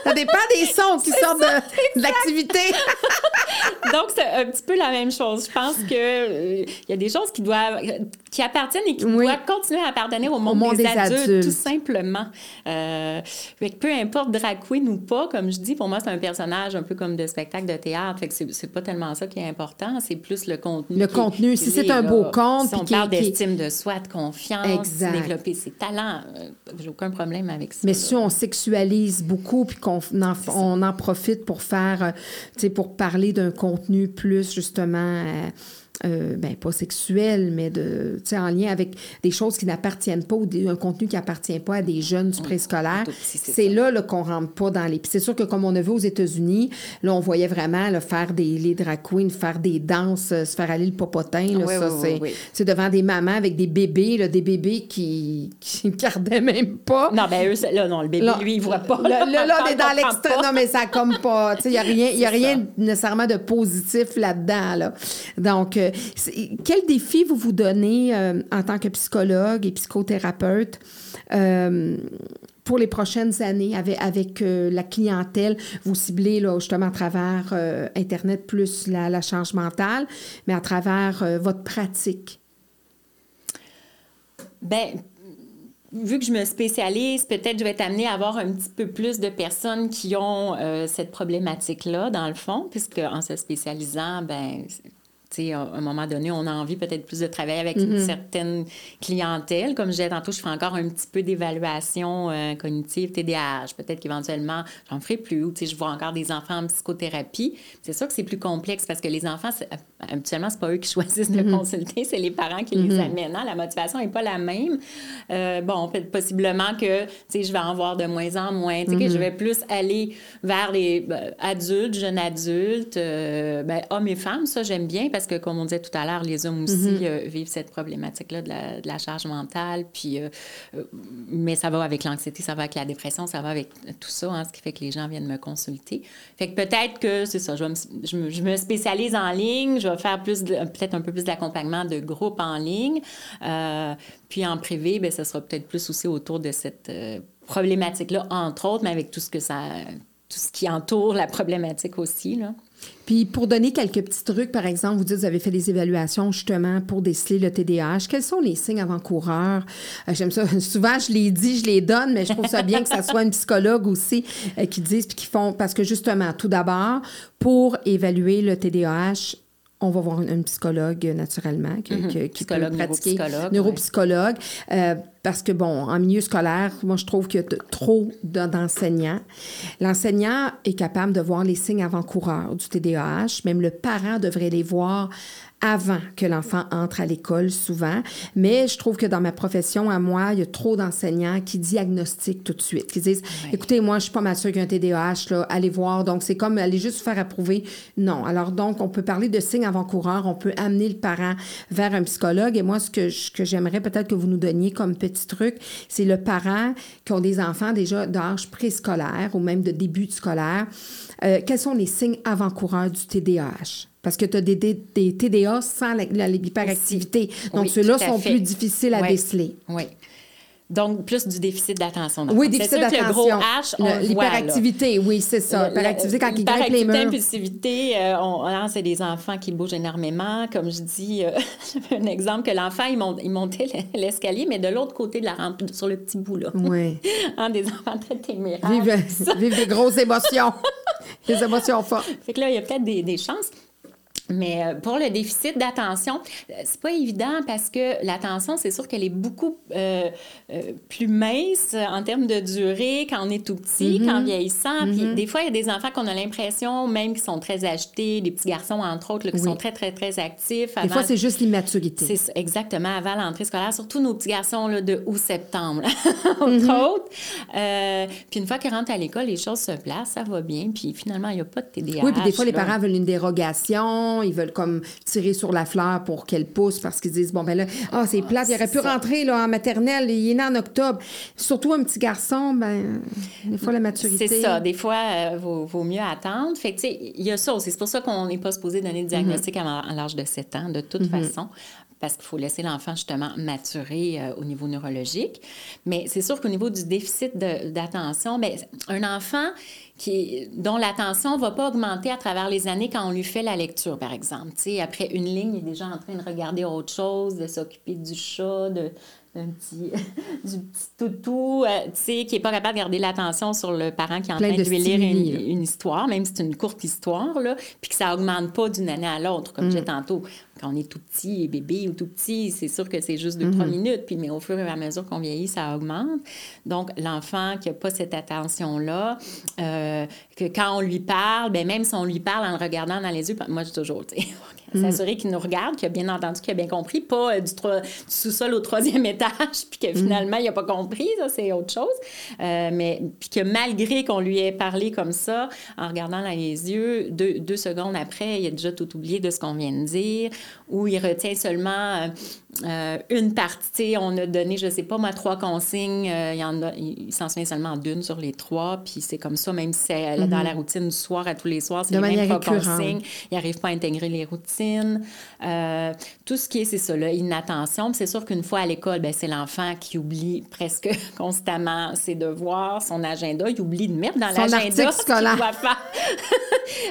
Ça dépend des sons qui sortent de, de l'activité. Donc, c'est un petit peu la même chose. Je pense que euh, y a des choses qui doivent, qui appartiennent et qui Oui. doivent continuer à appartenir au monde, monde des, des adultes, adultes. tout simplement. Euh, peu importe drag queen ou pas, comme je dis, pour moi, c'est un personnage un peu comme de spectacle de théâtre. Fait que c'est, pas tellement ça qui est important, c'est plus le contenu. Le contenu. Si c'est est, un là. beau conte, Si on parle d'estime de soi, de confiance, Exact. développer ses talents, euh, j'ai aucun problème avec ça. Mais si on sexualise beaucoup puis qu'on en, on en profite pour faire, euh, tu sais, pour parler d'un contenu plus justement, euh, euh, ben pas sexuel, mais de, tu sais, en lien avec des choses qui n'appartiennent pas ou des- un contenu qui appartient pas à des jeunes du préscolaire, c'est là, là qu'on rentre pas dans les. C'est sûr que comme on a vu aux États-Unis, là on voyait vraiment là, faire des les drag queens, faire des danses, euh, se faire aller le popotin, là, Oui, ça oui, c'est, oui. devant des mamans avec des bébés, là, des bébés qui qui gardaient même pas. Non, ben eux, là, non, le bébé, Là, lui, il voit pas. Là, là, là, on est dans l'extrême. Non, mais ça comme pas. Tu sais, il n'y a rien, y a rien nécessairement de positif là-dedans. Là. Donc, euh, quel défi vous vous donnez euh, en tant que psychologue et psychothérapeute? euh, pour les prochaines années, avec, avec euh, la clientèle, vous ciblez là, justement à travers Internet plus la, la charge mentale, mais à travers votre pratique. Ben, vu que je me spécialise, peut-être je vais t'amener à avoir un petit peu plus de personnes qui ont cette problématique-là, dans le fond, puisque en se spécialisant, ben, à un moment donné, on a envie peut-être plus de travailler avec une certaine clientèle. Comme je disais tantôt, je ferai encore un petit peu d'évaluation euh, cognitive, TDAH. Peut-être qu'éventuellement, j'en ferai plus. Ou, je vois encore des enfants en psychothérapie. C'est sûr que c'est plus complexe parce que les enfants, c'est- habituellement, c'est pas eux qui choisissent de consulter, c'est les parents qui les amènent. hein. La motivation n'est pas la même. Euh, bon, possiblement que, je vais en voir de moins en moins. Que je vais plus aller vers les euh, adultes, jeunes adultes, euh, ben, hommes et femmes. Ça, j'aime bien parce parce que, comme on disait tout à l'heure, les hommes aussi mm-hmm. vivent cette problématique-là de la, charge mentale. Puis, mais ça va avec l'anxiété, ça va avec la dépression, ça va avec tout ça, hein, ce qui fait que les gens viennent me consulter. Fait que peut-être que c'est ça, je, me, je, me, spécialise en ligne, je vais faire plus peut-être un peu plus d'accompagnement de groupe en ligne. puis en privé, bien, ça sera peut-être plus aussi autour de cette problématique-là, entre autres, mais avec tout ce que ça tout ce qui entoure la problématique aussi. Là. Puis pour donner quelques petits trucs, par exemple, vous dites vous avez fait des évaluations justement pour déceler le TDAH. Quels sont les signes avant-coureurs? Euh, j'aime ça. Souvent, je les dis, je les donne, mais je trouve ça bien que ça soit un psychologue aussi euh, qui dise puis qui font. Parce que justement, tout d'abord, pour évaluer le TDAH, on va voir un, psychologue naturellement qui, mm-hmm. qui peut pratiquer. Neuropsychologue. neuropsychologue euh, parce que, bon, en milieu scolaire, moi, je trouve qu'il y a trop d'enseignants. L'enseignant est capable de voir les signes avant-coureurs du TDAH. Même le parent devrait les voir avant que l'enfant entre à l'école souvent. Mais je trouve que dans ma profession, à moi, il y a trop d'enseignants qui diagnostiquent tout de suite, qui disent écoutez, moi, je suis pas mal sûre qu'il y a un TDAH, là, allez voir. Donc, c'est comme aller juste faire approuver. Non. Alors, donc, on peut parler de signes avant-coureurs, on peut amener le parent vers un psychologue. Et moi, ce que, que j'aimerais peut-être que vous nous donniez comme petit truc, c'est le parent qui ont des enfants déjà d'âge préscolaire ou même de début de scolaire. Euh, quels sont les signes avant-coureurs du TDAH? Parce que tu as des, des, TDA sans l'hyperactivité. Donc, ceux-là sont plus difficiles à déceler. Oui. Donc, plus du déficit d'attention. Oui, déficit d'attention. Le gros H, on L'hyperactivité, oui, c'est ça. L'hyperactivité, quand ils grimpent les murs. L'impulsivité, euh, hein, c'est des enfants qui bougent énormément. Comme je dis, euh, un exemple que l'enfant, il, montait l'escalier, mais de l'autre côté de la rampe, sur le petit bout, là. Oui. Hein, des enfants très téméraires. Vivent, des grosses émotions. des émotions fortes. Fait que là, il y a peut-être des, des chances. Mais euh, pour le déficit d'attention, euh, c'est pas évident parce que l'attention, c'est sûr qu'elle est beaucoup euh, plus mince en termes de durée quand on est tout petit, mm-hmm. quand vieillissant. Puis mm-hmm. des fois, il y a des enfants qu'on a l'impression, même qui sont très agités, des petits garçons entre autres, qui sont très, très, très actifs. Des fois, c'est juste l'immaturité. C'est exactement, avant l'entrée scolaire, surtout nos petits garçons là, de août-septembre, entre mm-hmm. autres. puis une fois qu'ils rentrent à l'école, les choses se placent, ça va bien. Puis finalement, il n'y a pas de TDAH. Oui, puis des fois, les parents veulent une dérogation ils veulent comme tirer sur la fleur pour qu'elle pousse parce qu'ils disent, bon, ben là, ah, c'est plate, il aurait pu rentrer là, en maternelle, il est né en octobre. Surtout un petit garçon, ben, des fois, la maturité. C'est ça, des fois, il euh, vaut, mieux attendre. Fait tu sais, il y a ça aussi. C'est pour ça qu'on n'est pas supposé donner le diagnostic à, l'âge de 7 ans, de toute mm-hmm. façon parce qu'il faut laisser l'enfant justement maturer euh, au niveau neurologique. Mais c'est sûr qu'au niveau du déficit d'attention, un enfant qui, dont l'attention ne va pas augmenter à travers les années quand on lui fait la lecture, par exemple. après une ligne, il est déjà en train de regarder autre chose, de s'occuper du chat, de, un petit, du petit toutou, euh, tu sais, qui n'est pas capable de garder l'attention sur le parent qui est en train de, lui lire une, histoire, même si c'est une courte histoire, là, puis que ça augmente pas d'une année à l'autre, comme j'ai mm. tantôt. Quand on est tout petit, bébé ou tout petit, c'est sûr que c'est juste deux, trois mm-hmm. minutes, puis mais au fur et à mesure qu'on vieillit, ça augmente. Donc, l'enfant qui n'a pas cette attention-là, euh, que quand on lui parle, ben même si on lui parle en le regardant dans les yeux, moi, je toujours, tu sais, Mm. s'assurer qu'il nous regarde, qu'il a bien entendu, qu'il a bien compris, pas euh, du, sous-sol au troisième étage, puis que mm. finalement, il n'a pas compris, ça, c'est autre chose. Euh, mais puis que malgré qu'on lui ait parlé comme ça, en regardant dans les yeux, deux, secondes après, il a déjà tout oublié de ce qu'on vient de dire, ou il retient seulement euh, une partie. On a donné, je ne sais pas, moi, trois consignes, il, y en a, il s'en souvient seulement d'une sur les trois, puis c'est comme ça, même si c'est dans la routine du soir, à tous les soirs, c'est les mêmes trois consignes, il n'arrive pas à intégrer les routines. Euh, tout ce qui est, c'est ça, là, inattention. c'est sûr qu'une fois à l'école, ben, c'est l'enfant qui oublie presque constamment ses devoirs, son agenda. Il oublie de mettre dans l'agenda ce qu'il doit faire.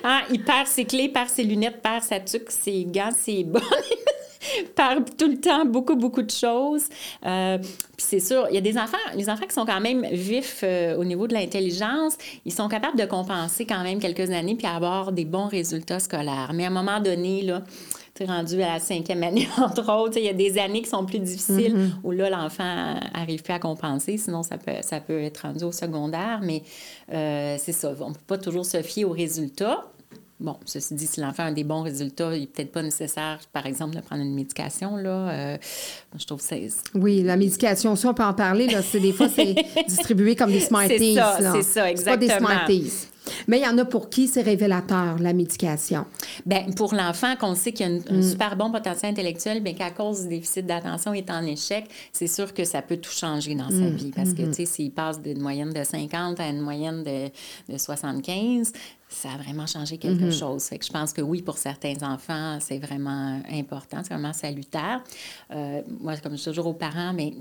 Hein, il perd ses clés, perd ses lunettes, perd sa tuque, ses gants, ses bonnes. perd tout le temps beaucoup, beaucoup de choses. Euh, puis c'est sûr, il y a des enfants, les enfants qui sont quand même vifs euh, au niveau de l'intelligence, ils sont capables de compenser quand même quelques années puis avoir des bons résultats scolaires. Mais à un moment donné, là, tu es rendu à la cinquième année, entre autres. Il y a des années qui sont plus difficiles mm-hmm. où là, l'enfant arrive plus à compenser. Sinon, ça peut, ça peut être rendu au secondaire. Mais euh, c'est ça. On ne peut pas toujours se fier aux résultats. Bon, ceci dit, si l'enfant a des bons résultats, il n'est peut-être pas nécessaire, par exemple, de prendre une médication. Là. Euh, je trouve c'est... Oui, la médication, ça, on peut en parler. Là, c'est, des fois, c'est distribué comme des Smarties. C'est ça, c'est ça, exactement. C'est pas des Smarties. Mais il y en a pour qui c'est révélateur, la médication? Bien, pour l'enfant, qu'on sait qu'il a un, mm. super bon potentiel intellectuel, bien qu'à cause du déficit d'attention est en échec, c'est sûr que ça peut tout changer dans sa mm. vie. Parce que, mm-hmm. tu sais, s'il passe d'une moyenne de 50 à une moyenne de, de 75, ça a vraiment changé quelque mm-hmm. chose. Fait que je pense que oui, pour certains enfants, c'est vraiment important, c'est vraiment salutaire. Euh, moi, comme je dis toujours aux parents, mais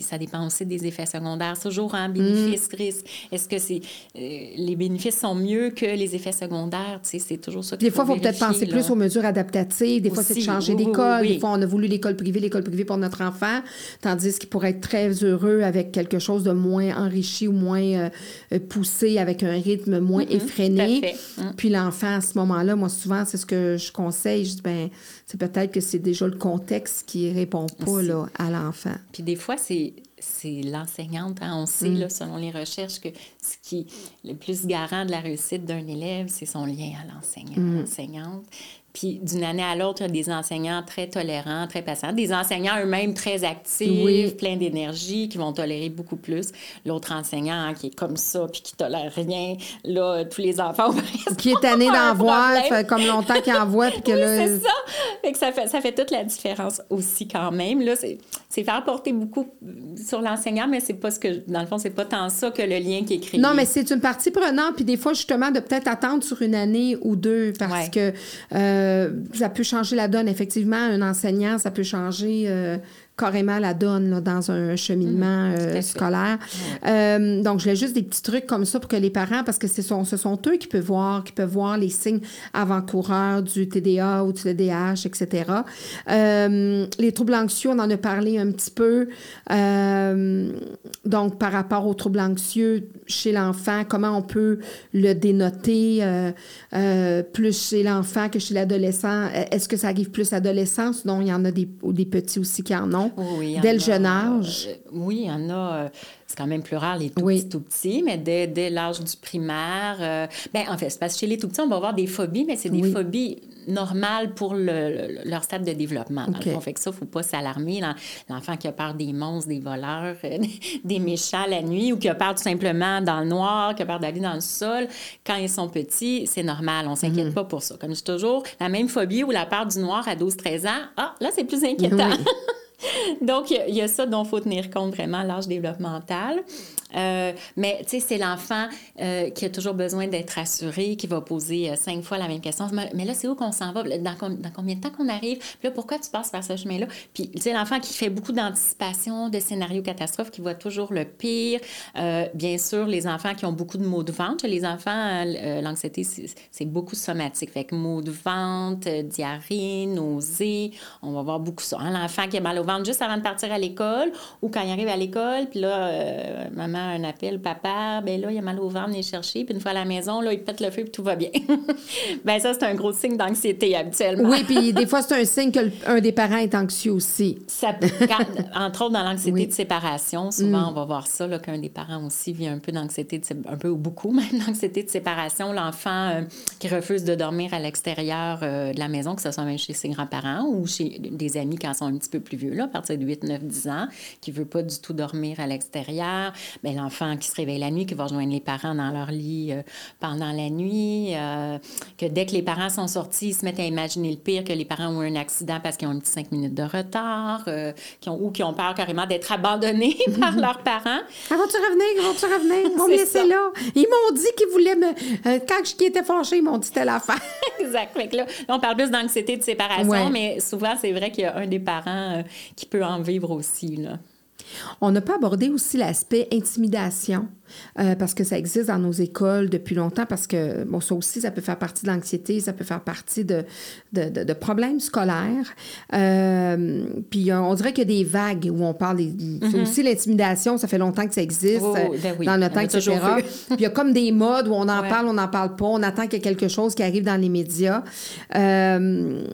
ça dépend aussi des effets secondaires. Toujours en bénéfice-risque. Mm. Est-ce que c'est euh, les bénéfices sont mieux que les effets secondaires? C'est toujours ça Des fois, il faut peut-être penser plus aux mesures adaptatives. Des fois, c'est de changer d'école. Des fois, on a voulu l'école privée, l'école privée pour notre enfant, tandis qu'il pourrait être très heureux avec quelque chose de moins enrichi ou moins euh, poussé, avec un rythme moins mm-hmm. effréné. Mm. Puis l'enfant, à ce moment-là, moi, souvent, c'est ce que je conseille. Je dis, ben, c'est peut-être que c'est déjà le contexte qui répond pas là, à l'enfant. Puis des fois, c'est c'est l'enseignante. Hein. On sait, là, mm. selon les recherches, que ce qui est le plus garant de la réussite d'un élève, c'est son lien à l'enseignant, mm. l'enseignante. Puis d'une année à l'autre, il y a des enseignants très tolérants, très patients, des enseignants eux-mêmes très actifs, pleins d'énergie, qui vont tolérer beaucoup plus. L'autre enseignant hein, qui est comme ça, puis qui tolère rien, là, tous les enfants Qui est tanné d'en voir, fait comme longtemps qu'il en voit, puis que oui, c'est ça. Fait que ça fait, ça fait toute la différence aussi quand même. Là, c'est, c'est faire porter beaucoup sur l'enseignant, mais c'est pas ce que, dans le fond, c'est pas tant ça que le lien qui est créé. Non, mais c'est une partie prenante, puis des fois, justement, de peut-être attendre sur une année ou deux, parce que... Euh, ça peut changer la donne. Effectivement, un enseignant, ça peut changer euh, carrément la donne dans un cheminement mhm. euh, scolaire. Euh, donc, je voulais juste des petits trucs comme ça pour que les parents, parce que ce sont, ce sont eux qui peuvent voir, qui peuvent voir les signes avant-coureurs du TDA ou du TDAH, etc. Euh, les troubles anxieux, on en a parlé un petit peu. donc, par rapport aux troubles anxieux chez l'enfant, comment on peut le dénoter plus chez l'enfant que chez l'adolescent? Est-ce que ça arrive plus à l'adolescence? Non, il y en a des, des petits aussi qui en ont. Oui, dès le jeune âge? Euh, oui, il y en a. Euh, c'est quand même plus rare les tout petits, tout petits, mais dès, dès l'âge du primaire. Euh, ben, en fait, c'est parce que chez les tout petits, on va avoir des phobies, mais c'est des phobies normales pour le, leur stade de développement. Dans fait que ça, il ne faut pas s'alarmer. L'enfant qui a peur des monstres, des voleurs, des méchants la nuit, ou qui a peur tout simplement dans le noir, qui a peur d'aller dans le sol, quand ils sont petits, c'est normal. On ne s'inquiète mhm. pas pour ça. Comme je dis toujours, la même phobie ou la peur du noir à 12-13 ans, ah, là, c'est plus inquiétant. Donc, il y, a ça dont il faut tenir compte vraiment à l'âge développemental. Euh, mais, tu sais, c'est l'enfant euh, qui a toujours besoin d'être rassuré, qui va poser euh, cinq fois la même question. Mais là, c'est où qu'on s'en va? Dans, combien de temps qu'on arrive? là, pourquoi tu passes par ce chemin-là? Puis, tu sais, l'enfant qui fait beaucoup d'anticipation, de scénarios catastrophes, qui voit toujours le pire. bien sûr, les enfants qui ont beaucoup de maux de ventre. Les enfants, l'anxiété, c'est beaucoup somatique. Fait que maux de ventre, diarrhée, nausées, on va voir beaucoup ça. Hein. L'enfant qui a mal au ventre juste avant de partir à l'école ou quand il arrive à l'école, puis là, maman un appel, papa, ben là, il a mal au ventre, venez chercher. Puis une fois à la maison, là, il pète le feu, puis tout va bien. ben ça, c'est un gros signe d'anxiété habituellement. Oui, puis des fois, c'est un signe qu'un des parents est anxieux aussi. Ça, entre autres, dans l'anxiété de séparation, souvent, mm. on va voir ça, qu'un des parents aussi vit un peu d'anxiété, un peu ou beaucoup même d'anxiété de séparation. L'enfant euh, qui refuse de dormir à l'extérieur euh, de la maison, que ce soit même chez ses grands-parents ou chez des amis quand ils sont un petit peu plus vieux, là, à partir de 8, 9, 10 ans, qui ne veut pas du tout dormir à l'extérieur. Ben, l'enfant qui se réveille la nuit, qui va rejoindre les parents dans leur lit euh, pendant la nuit, euh, que dès que les parents sont sortis, ils se mettent à imaginer le pire, que les parents ont eu un accident parce qu'ils ont eu cinq minutes de retard, euh, qui ont, ou qui ont peur carrément d'être abandonnés par leurs parents. Ah, vont-tu revenir? Vont-tu revenir? Ils m'ont laissé là. Ils m'ont dit qu'ils voulaient me... quand je étais fâchée, ils m'ont dit telle affaire. exact. Fait là, on parle plus d'anxiété de séparation, mais souvent, c'est vrai qu'il y a un des parents qui peut en vivre aussi, là. On n'a pas abordé aussi l'aspect intimidation, euh, parce que ça existe dans nos écoles depuis longtemps, parce que bon, ça aussi, ça peut faire partie de l'anxiété, ça peut faire partie de, de, problèmes scolaires. Euh, puis on dirait qu'il y a des vagues où on parle. Des, mm-hmm. aussi l'intimidation, ça fait longtemps que ça existe oh, ben dans notre temps, etc. puis il y a comme des modes où on en parle, on n'en parle pas, on attend qu'il y ait quelque chose qui arrive dans les médias. Euh,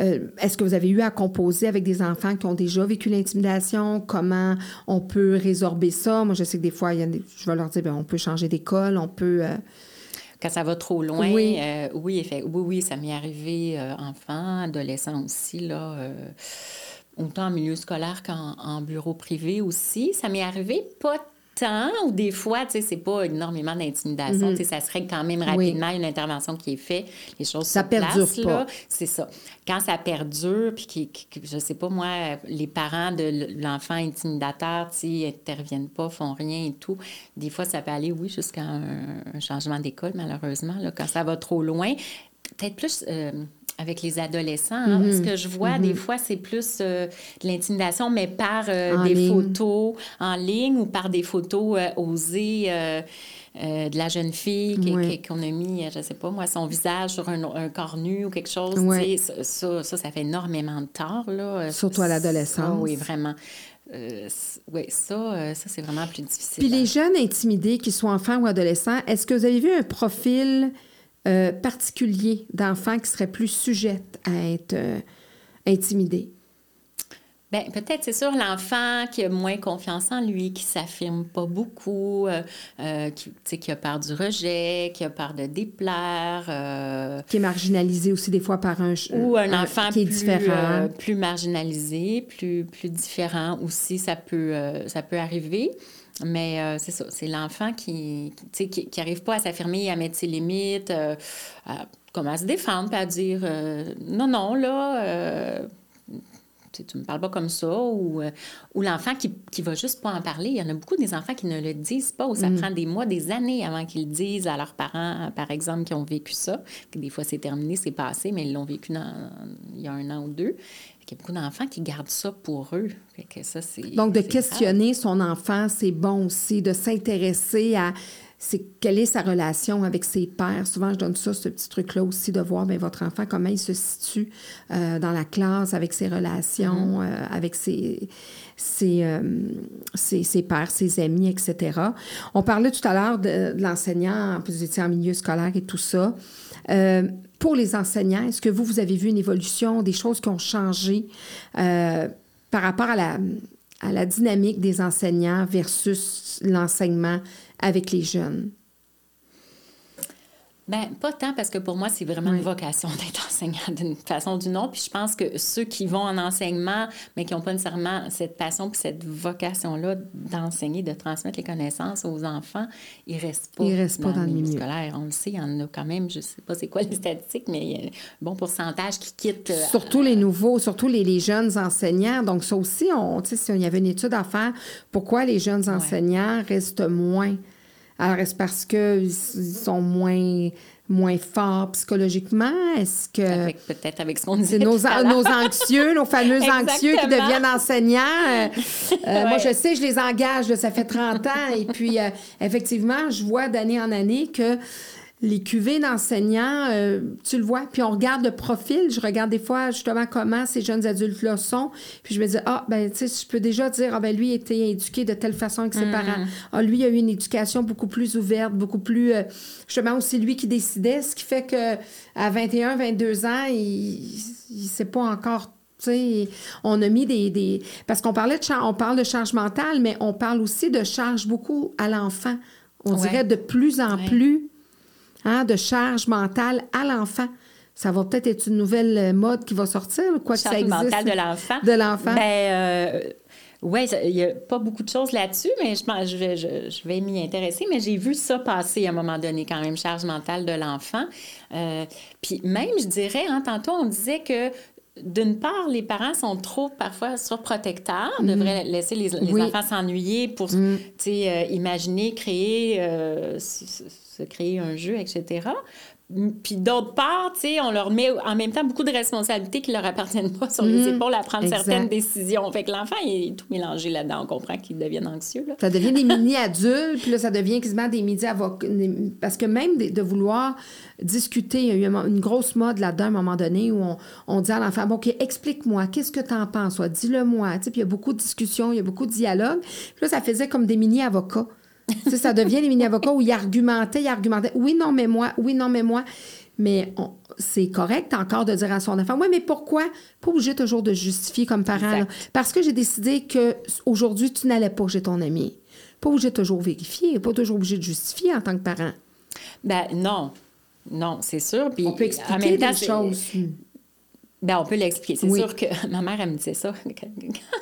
euh, est-ce que vous avez eu à composer avec des enfants qui ont déjà vécu l'intimidation? Comment on peut résorber ça? Moi, je sais que des fois, il y a je vais leur dire, bien, on peut changer d'école, on peut... Euh, Quand ça va trop loin, oui, euh, oui, oui, oui, ça m'est arrivé enfant, adolescent aussi, là autant en milieu scolaire qu'en bureau privé aussi. Ça m'est arrivé pas temps ou des fois, tu sais, c'est pas énormément d'intimidation. Tu sais, ça serait quand même rapidement une intervention qui est faite, les choses ça se perdure pas. là. C'est ça. Quand ça perdure, puis qui, qui- je sais pas, moi, les parents de l'enfant intimidateur, tu sais, interviennent pas, font rien et tout, des fois, ça peut aller, oui, jusqu'à un, un changement d'école, malheureusement, là, quand ça va trop loin. Peut-être plus... euh, avec les adolescents, hein. Mm-hmm. ce que je vois, des fois, c'est plus euh, de l'intimidation, mais par euh, des ligne. photos en ligne ou par des photos euh, osées euh, de la jeune fille qu'on a mis, je sais pas moi, son visage sur un, un corps nu ou quelque chose. Sais, Ça, ça, fait énormément de tort. Là. Surtout à l'adolescence. oui, vraiment. Euh, oui, ça, ça c'est vraiment plus difficile. Puis hein. les jeunes intimidés, qu'ils soient enfants ou adolescents, est-ce que vous avez vu un profil euh, particulier d'enfants qui seraient plus sujettes à être euh, intimidés? Ben, peut-être, c'est sûr, l'enfant qui a moins confiance en lui, qui s'affirme pas beaucoup, euh, qui, a peur du rejet, qui a peur de déplaire, euh, Qui est marginalisé aussi des fois par un... ou un enfant qui est plus, différent. euh, plus marginalisé, plus, plus différent aussi, ça peut, ça peut arriver. Mais euh, c'est ça, c'est l'enfant qui sais, qui, qui arrive pas à s'affirmer, à mettre ses limites, euh, à, comme à se défendre, puis à dire euh, non, non, là, tu me parles pas comme ça, ou, ou l'enfant qui, qui va juste pas en parler. Il y en a beaucoup des enfants qui ne le disent pas, ou ça prend des mois, des années avant qu'ils le disent à leurs parents, par exemple, qui ont vécu ça. Puis Des fois, c'est terminé, c'est passé, mais ils l'ont vécu dans- il y a un an ou deux. Il y a beaucoup d'enfants qui gardent ça pour eux. Fait que ça, c'est, Donc, de grave. questionner son enfant, c'est bon aussi, de s'intéresser à c'est, quelle est sa relation avec ses pères. Souvent, je donne ça, ce petit truc-là aussi, de voir bien, votre enfant, comment il se situe euh, dans la classe, avec ses relations, euh, avec ses, ses, euh, ses, ses pères, ses amis, etc. On parlait tout à l'heure de, de l'enseignant, vous étiez en milieu scolaire et tout ça. Pour les enseignants, est-ce que vous, vous avez vu une évolution, des choses qui ont changé euh, par rapport à la dynamique des enseignants versus l'enseignement avec les jeunes? Ben, pas tant parce que pour moi, c'est vraiment une vocation d'être enseignant d'une façon ou d'une autre. Puis je pense que ceux qui vont en enseignement, mais qui n'ont pas nécessairement cette passion puis cette vocation-là d'enseigner, de transmettre les connaissances aux enfants, ils restent pas, Ils restent pas dans le milieu. scolaire. On le sait, il y en a quand même, je sais pas c'est quoi les statistiques, mais il y a un bon pourcentage qui quittent. euh, Surtout les nouveaux, surtout les, les jeunes enseignants. Donc, ça aussi, on, il y avait une étude à faire, pourquoi les jeunes enseignants restent moins? Alors, est-ce parce qu'ils sont moins, moins forts psychologiquement? Est-ce que peut-être avec ce qu'on c'est nos, nos anxieux, nos fameux anxieux qui deviennent enseignants? Euh, euh, Moi, je sais, je les engage, là, ça fait 30 ans. Et puis, euh, effectivement, je vois d'année en année que les cuvées d'enseignants, euh, tu le vois, puis on regarde le profil. Je regarde des fois justement comment ces jeunes adultes-là sont. Puis je me dis, ah, ben, tu sais, je peux déjà dire, ah, ben, lui a été éduqué de telle façon avec ses Mm. parents. Ah, lui a eu une éducation beaucoup plus ouverte, beaucoup plus. euh, justement, aussi lui qui décidait, ce qui fait que à 21, 22 ans, il ne sait pas encore. Tu sais, on a mis des. des- parce qu'on parlait de char- on parle de charge mentale, mais on parle aussi de charge beaucoup à l'enfant. On Ouais. dirait de plus en Ouais. plus hein, de charge mentale à l'enfant. Ça va peut-être être une nouvelle euh, mode qui va sortir, quoi que ça Charge existe. mentale de l'enfant. De l'enfant. Ben, oui, il n'y a pas beaucoup de choses là-dessus, mais je, pense, je vais, je, je vais m'y intéresser. Mais j'ai vu ça passer à un moment donné, quand même, charge mentale de l'enfant. Euh, Puis même, je dirais, hein, tantôt, on disait que d'une part, les parents sont trop parfois surprotecteurs, devraient laisser les, les Mm. Oui. Mm. enfants s'ennuyer pour sais, euh, imaginer, créer, euh, se créer un jeu, etc. Puis d'autre part, tu sais, on leur met en même temps beaucoup de responsabilités qui leur appartiennent pas sur les épaules à prendre Mm. Exact. certaines décisions. Fait que l'enfant, il est tout mélangé là-dedans. On comprend qu'il devienne anxieux. Là. Ça devient des mini-adultes, puis là, ça devient quasiment des midi-avocats. Parce que même de, de vouloir discuter, il y a eu une grosse mode là-dedans à un moment donné où on, on dit à l'enfant, bon, OK, explique-moi, qu'est-ce que tu en penses? Dis-le-moi. Puis il y a beaucoup de discussions, il y a beaucoup de dialogues. Puis là, ça faisait comme des mini-avocats. Ça devient des mini-avocats où ils argumentaient, ils argumentaient. Oui, non, mais moi, oui, non, mais moi. Mais c'est correct encore de dire à son enfant, oui, mais pourquoi? Pas obligé toujours de justifier comme parent. Parce que j'ai décidé que aujourd'hui tu n'allais pas chez ton ami. Pas obligé de toujours vérifier, pas toujours obligé de justifier en tant que parent. Ben non. Non, c'est sûr. Puis On peut en expliquer même temps, des choses. Ben, on peut l'expliquer. C'est sûr que ma mère, elle me disait ça quand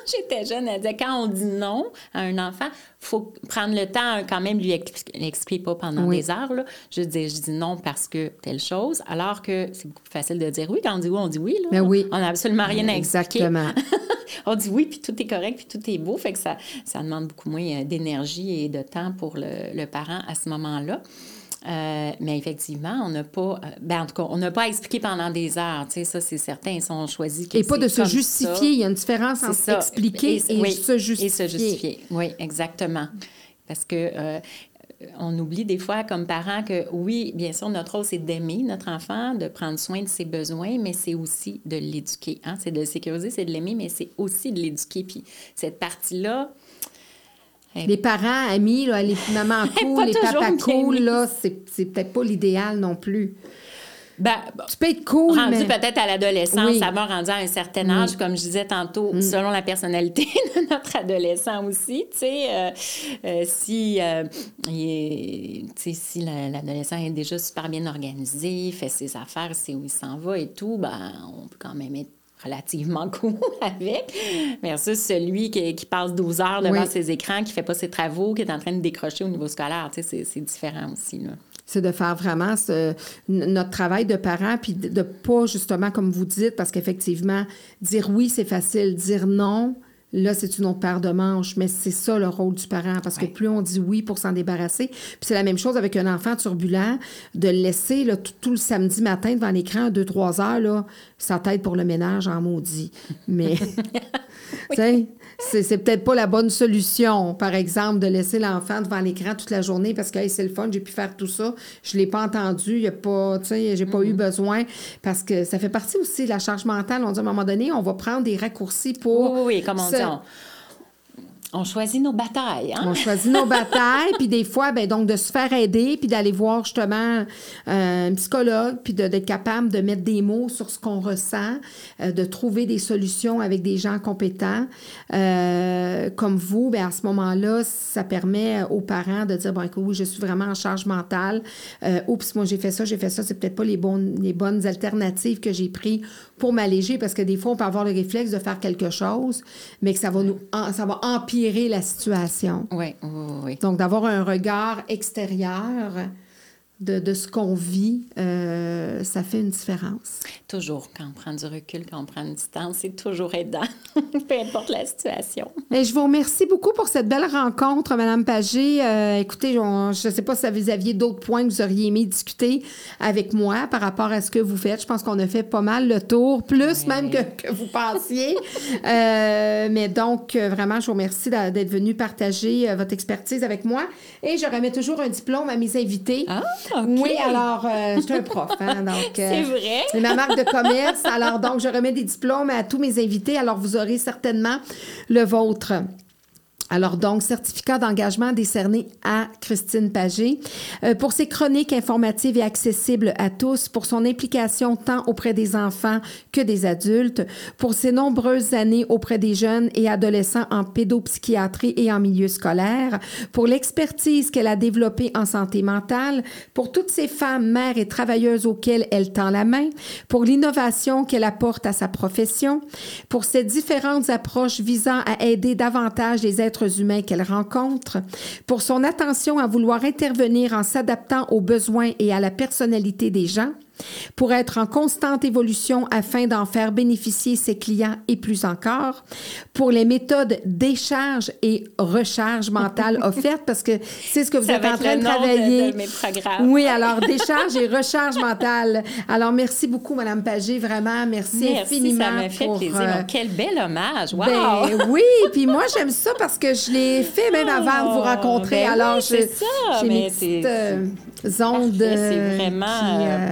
j'étais jeune. Elle disait quand on dit non à un enfant, faut prendre le temps quand même lui expliquer, pas pendant des heures. Là. Je dis, je dis non parce que telle chose, alors que c'est beaucoup plus facile de dire oui. Quand on dit oui, on dit oui. Là. Ben oui. On n'a absolument rien à expliquer. Exactement. on dit oui, puis tout est correct, puis tout est beau. Fait que ça, ça demande beaucoup moins euh, d'énergie et de temps pour le, le parent à ce moment-là. Euh, mais effectivement, on n'a pas, euh, ben en tout cas, on n'a pas expliqué pendant des heures. Tu sais, ça, c'est certain. Ils sont choisis. Et pas de se justifier. Il y a une différence entre expliquer et, se justifier. Et se justifier. Oui, exactement. Parce que euh, on oublie des fois comme parents que oui, bien sûr, notre rôle, c'est d'aimer notre enfant, de prendre soin de ses besoins, mais c'est aussi de l'éduquer. Hein? C'est de le sécuriser, c'est de l'aimer, mais c'est aussi de l'éduquer. Puis cette partie-là, les parents, amis, là, les mamans cool, les papas cool, là, c'est peut-être pas l'idéal non plus. Ben, tu peux être cool, rendu peut-être à l'adolescence, ça va rendu à un certain âge, comme je disais tantôt, mm. selon la personnalité de notre adolescent aussi. Tu sais, euh, euh, si, euh, si l'adolescent est déjà super bien organisé, fait ses affaires, sait où il s'en va et tout, ben, on peut quand même être relativement cool avec, versus celui qui, qui passe 12 heures devant ses écrans, qui fait pas ses travaux, qui est en train de décrocher au niveau scolaire. Tu sais, c'est différent aussi. Là c'est de faire vraiment notre travail de parent, puis de, de, pas justement, comme vous dites, parce qu'effectivement, dire oui, c'est facile, dire non, Là, c'est une autre paire de manches, mais c'est ça le rôle du parent, parce que plus on dit oui pour s'en débarrasser, puis c'est la même chose avec un enfant turbulent, de le laisser là, tout, le samedi matin devant l'écran, deux, trois heures, là, sa tête pour le ménage en maudit. Mais, tu sais, c'est peut-être pas la bonne solution, par exemple, de laisser l'enfant devant l'écran toute la journée parce que c'est le fun, j'ai pu faire tout ça, je l'ai pas entendu, y a pas, tu sais, j'ai pas eu mm-hmm. besoin, parce que ça fait partie aussi de la charge mentale. On dit à un moment donné, on va prendre des raccourcis pour... Oui, oui, comme on dit, on choisit nos batailles. Hein? On choisit nos batailles, puis des fois, ben, donc de se faire aider, puis d'aller voir justement euh, un psychologue, puis d'être capable de mettre des mots sur ce qu'on ressent, euh, de trouver des solutions avec des gens compétents euh, comme vous. Ben, à ce moment-là, ça permet aux parents de dire, bon, écoute, oui, je suis vraiment en charge mentale. Oups, moi, j'ai fait ça, j'ai fait ça, c'est peut-être pas les bonnes, les bonnes alternatives que j'ai prises pour m'alléger, parce que des fois, on peut avoir le réflexe de faire quelque chose, mais que ça va nous, ça va empirer la situation. Oui, oui, oui. Donc, d'avoir un regard extérieur de, de ce qu'on vit, euh, ça fait une différence. Toujours, quand on prend du recul, quand on prend une distance, c'est toujours aidant, peu importe la situation. Et je vous remercie beaucoup pour cette belle rencontre, Madame Pagé. Euh, écoutez, je ne sais pas si vous aviez d'autres points que vous auriez aimé discuter avec moi par rapport à ce que vous faites. Je pense qu'on a fait pas mal le tour, plus même que, que, vous pensiez. euh, mais donc, vraiment, je vous remercie d'être venu partager votre expertise avec moi. Et je remets toujours un diplôme à mes invités. Ah! Oui, alors, euh, je suis un prof. Hein, donc, c'est euh, vrai. C'est ma marque de commerce. Alors, donc, je remets des diplômes à tous mes invités. Alors, vous aurez certainement le vôtre. Alors donc, certificat d'engagement décerné à Christine Pagé. Euh, pour ses chroniques informatives et accessibles à tous, pour son implication tant auprès des enfants que des adultes, pour ses nombreuses années auprès des jeunes et adolescents en pédopsychiatrie et en milieu scolaire, pour l'expertise qu'elle a développée en santé mentale, pour toutes ces femmes, mères et travailleuses auxquelles elle tend la main, pour l'innovation qu'elle apporte à sa profession, pour ses différentes approches visant à aider davantage les êtres humains qu'elle rencontre, pour son attention à vouloir intervenir en s'adaptant aux besoins et à la personnalité des gens, pour être en constante évolution afin d'en faire bénéficier ses clients et plus encore, pour les méthodes décharge et recharge mentale offertes, parce que c'est ce que vous êtes en train de travailler. De, mes programmes. Oui, alors décharge et recharge mentale. Alors merci beaucoup, Madame Pagé, vraiment, merci, merci infiniment. Ça m'a fait plaisir. Euh, quel bel hommage, wow! Ben, oui, puis moi j'aime ça parce que je l'ai fait même avant de vous oh, rencontrer. Ben alors, c'est ça, j'ai mes petites euh, ondes. C'est vraiment... Euh,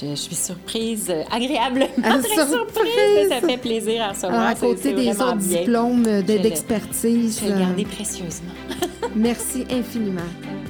je, suis surprise, agréablement ah, très surprise. Ça fait plaisir à recevoir. à côté des autres diplômes d'expertise. Je vais le garder précieusement. Merci infiniment.